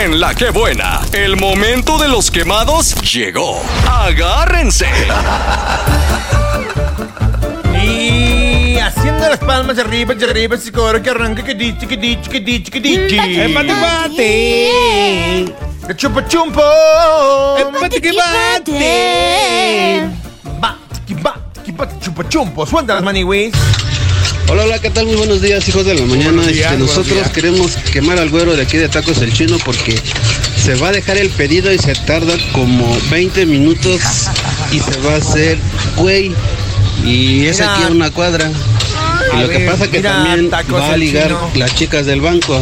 En la que buena, el momento de los quemados llegó. Agárrense. Y haciendo las palmas arriba, arriba, ese coro que arranca, que dichi, que dichi, que dichi, que dichi. ¡Empate, empate! ¡Que chupa chumpo! ¡Empate, que bate! Va, tiki, va, tiki, va, chupa chumpo. Suelta las maniwis. Hola, hola, ¿qué tal? Muy buenos días, hijos de la mañana. Días, Este, nosotros días. queremos quemar al güero de aquí de Tacos el Chino porque se va a dejar el pedido y se tarda como 20 minutos y se va a hacer güey. Y es Mira. aquí a una cuadra. Y lo que pasa que mira, también Tacos va a el ligar Chino. las chicas del banco.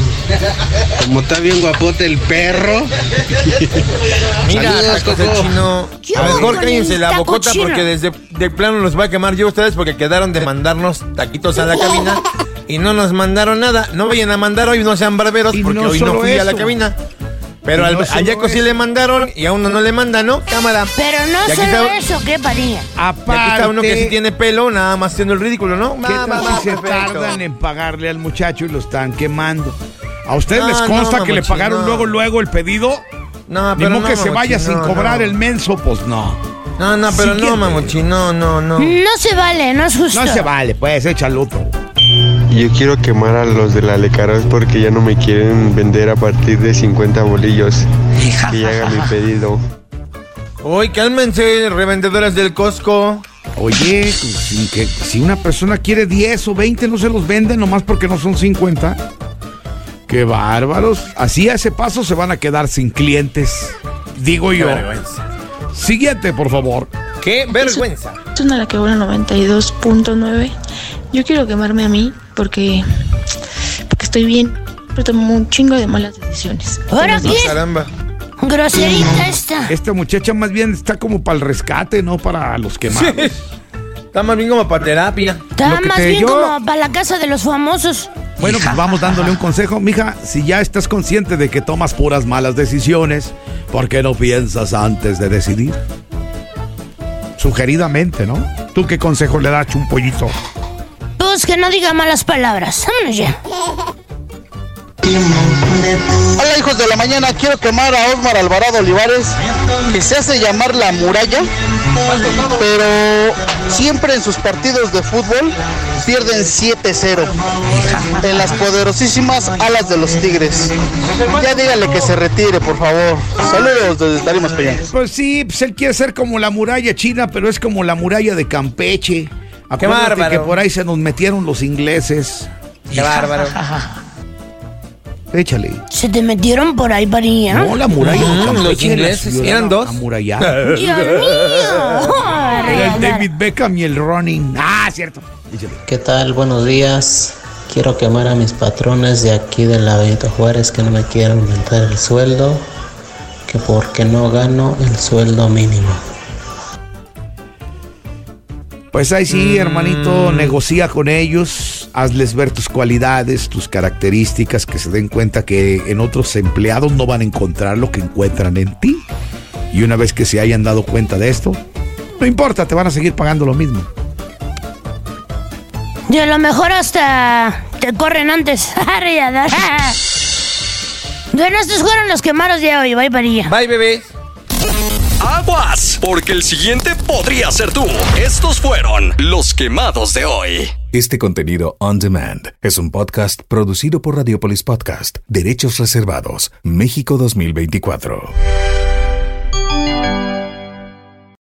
Como está bien guapote el perro. Mira, Saludos, tacos Coco. chino. ¿Qué A mejor cállense el la bocota chino? porque desde de plano los voy a quemar yo a ustedes porque quedaron de mandarnos taquitos a la cabina y no nos mandaron nada. No vayan a mandar hoy, no sean barberos porque no hoy no fui a la cabina. Pero Y al, no solo Yaco sí le mandaron y a uno no le manda, ¿no? Cámara. Pero no Y solo está- eso, ¿qué paría? Y aquí está uno que sí tiene pelo, nada más haciendo el ridículo, ¿no? ¿Qué Va, tal va, si se perfecto. tardan en pagarle al muchacho y lo están quemando? ¿A ustedes No, les no, consta que le pagaron no. luego, luego el pedido? No, Ni pero modo no, que se vaya sin cobrar no. el menso, pues no. No, no, pero Siguiente. no, mamuchín, no, no, no. No se vale, no es justo. No se vale, pues, échalo otro. Yo quiero quemar a los de la Lecaros porque ya no me quieren vender a partir de 50 bolillos. Que ya haga mi pedido. Uy, cálmense, revendedoras del Costco. Oye, si, que, si una persona quiere 10 o 20, no se los venden nomás porque no son 50. Qué bárbaros. Así a ese paso se van a quedar sin clientes. Digo yo. Siguiente, por favor. Qué vergüenza. Es una la que buena 92.9. Yo quiero quemarme a mí porque, porque estoy bien, pero tomo un chingo de malas decisiones. ¿Ahora qué? caramba. Groserita esta. Esta muchacha más bien está como para el rescate, no para los quemados. Está más bien como para terapia. Está más te- bien yo- como para la casa de los famosos. Bueno, pues vamos dándole un consejo. Mija, si ya estás consciente de que tomas puras malas decisiones, ¿por qué no piensas antes de decidir? Sugeridamente, ¿no? ¿Tú qué consejo le das, chumpollito? Pues que no diga malas palabras. Vámonos ya. Hola hijos de la mañana, quiero quemar a Osmar Alvarado Olivares, que se hace llamar la muralla, pero siempre en sus partidos de fútbol pierden 7-0 en las poderosísimas alas de los Tigres. Ya dígale que se retire, por favor. Saludos desde Tarimas Peñas. Pues sí, pues él quiere ser como la muralla china, pero es como la muralla de Campeche. Acuérdate bárbaro. que por ahí se nos metieron los ingleses. Qué bárbaro. Échale. Se te metieron por ahí, paría. No, la muralla de Mm, Campeche. los la ingleses, ciudad eran dos. amurallada. Dios mío. Era el David Beckham y el Running. Ah, cierto. Échale. ¿Qué tal? Buenos días. Quiero quemar a mis patrones de aquí de la Benito Juárez que no me quieren aumentar el sueldo, que porque no gano el sueldo mínimo. Pues ahí sí, hermanito, negocia con ellos, hazles ver tus cualidades, tus características, que se den cuenta que en otros empleados no van a encontrar lo que encuentran en ti. Y una vez que se hayan dado cuenta de esto, no importa, te van a seguir pagando lo mismo. Y a lo mejor hasta te corren antes. bueno, estos fueron los quemados de hoy. Bye, paría. Bye, bebés. Porque el siguiente podría ser tú. Estos fueron los quemados de hoy. Este contenido on demand es un podcast producido por Radiopolis Podcast, Derechos Reservados, México 2024.